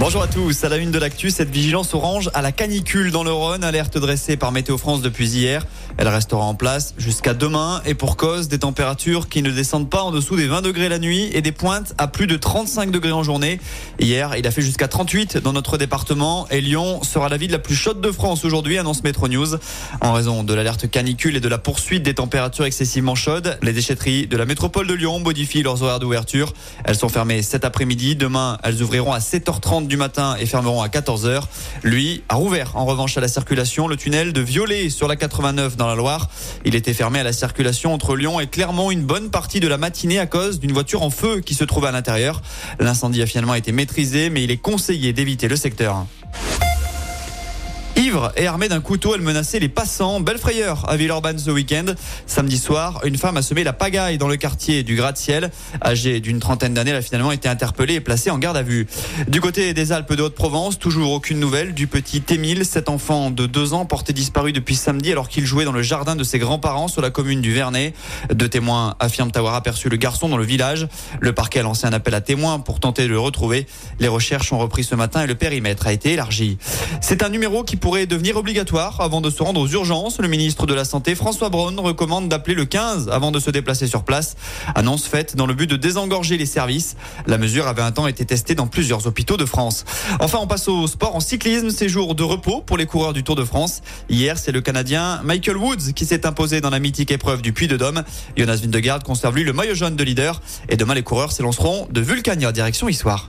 Bonjour à tous. À la une de l'actu, cette vigilance orange à la canicule dans le Rhône, alerte dressée par Météo France depuis hier. Elle restera en place jusqu'à demain et pour cause des températures qui ne descendent pas en dessous des 20 degrés la nuit et des pointes à plus de 35 degrés en journée. Hier, il a fait jusqu'à 38 dans notre département et Lyon sera la ville la plus chaude de France aujourd'hui, annonce Metro News. En raison de l'alerte canicule et de la poursuite des températures excessivement chaudes, les déchetteries de la métropole de Lyon modifient leurs horaires d'ouverture. Elles sont fermées cet après-midi. Demain, elles ouvriront à 7h30 du matin et fermeront à 14h. Lui a rouvert en revanche à la circulation le tunnel de Violet sur la 89 dans la Loire. Il était fermé à la circulation entre Lyon et Clermont une bonne partie de la matinée à cause d'une voiture en feu qui se trouvait à l'intérieur. L'incendie a finalement été maîtrisé mais il est conseillé d'éviter le secteur. Ivre et armée d'un couteau, elle menaçait les passants. Belle frayeur à Villeurbanne ce week-end. Samedi soir, une femme a semé la pagaille dans le quartier du gratte-ciel. Âgée d'une trentaine d'années, elle a finalement été interpellée et placée en garde à vue. Du côté des Alpes de Haute-Provence, toujours aucune nouvelle du petit Émile, cet enfant de deux ans porté disparu depuis samedi alors qu'il jouait dans le jardin de ses grands-parents sur la commune du Vernet. Deux témoins affirment avoir aperçu le garçon dans le village. Le parquet a lancé un appel à témoins pour tenter de le retrouver. Les recherches ont repris ce matin et le périmètre a été élargi. C'est un numéro qui pourrait devenir obligatoire avant de se rendre aux urgences. Le ministre de la Santé, François Braun, recommande d'appeler le 15 avant de se déplacer sur place. Annonce faite dans le but de désengorger les services. La mesure avait un temps été testée dans plusieurs hôpitaux de France. Enfin, on passe au sport en cyclisme. Ces de repos pour les coureurs du Tour de France. Hier, c'est le Canadien Michael Woods qui s'est imposé dans la mythique épreuve du Puy de Dôme. Jonas Vingegaard conserve lui le maillot jaune de leader. Et demain, les coureurs s'élanceront de Vulcania direction Issoire.